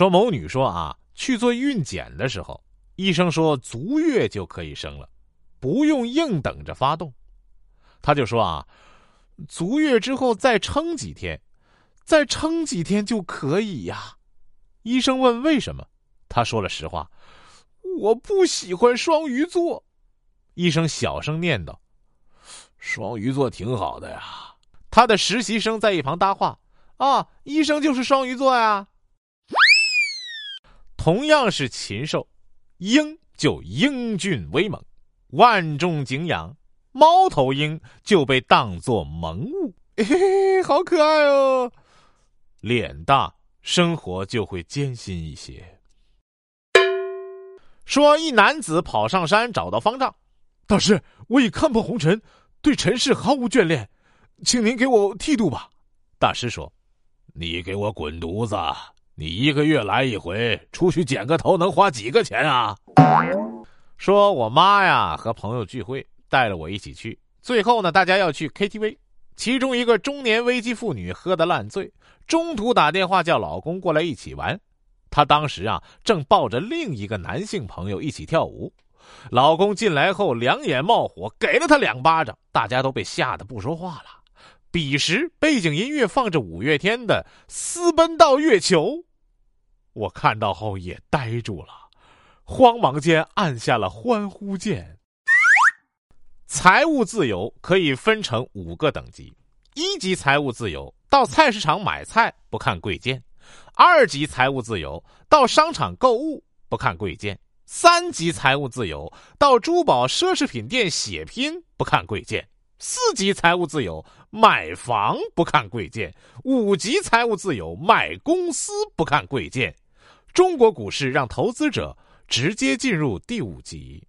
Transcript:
说某女说啊，去做孕检的时候，医生说足月就可以生了，不用硬等着发动。他就说啊，足月之后再撑几天，再撑几天就可以呀。医生问为什么，他说了实话，我不喜欢双鱼座。医生小声念叨：“双鱼座挺好的呀。”他的实习生在一旁搭话：“啊，医生就是双鱼座呀。”同样是禽兽，鹰就英俊威猛，万众敬仰；猫头鹰就被当作萌物，嘿嘿，好可爱哦。脸大，生活就会艰辛一些。说一男子跑上山找到方丈，大师，我已看破红尘，对尘世毫无眷恋，请您给我剃度吧。大师说：“你给我滚犊子！”你一个月来一回，出去剪个头能花几个钱啊？说我妈呀和朋友聚会，带着我一起去。最后呢，大家要去 KTV，其中一个中年危机妇女喝得烂醉，中途打电话叫老公过来一起玩。她当时啊正抱着另一个男性朋友一起跳舞，老公进来后两眼冒火，给了她两巴掌，大家都被吓得不说话了。彼时背景音乐放着五月天的《私奔到月球》。我看到后也呆住了，慌忙间按下了欢呼键。财务自由可以分成五个等级：一级财务自由，到菜市场买菜不看贵贱；二级财务自由，到商场购物不看贵贱；三级财务自由，到珠宝奢侈品店血拼不看贵贱；四级财务自由，买房不看贵贱五级财务自由买公司不看贵贱。中国股市让投资者直接进入第五级。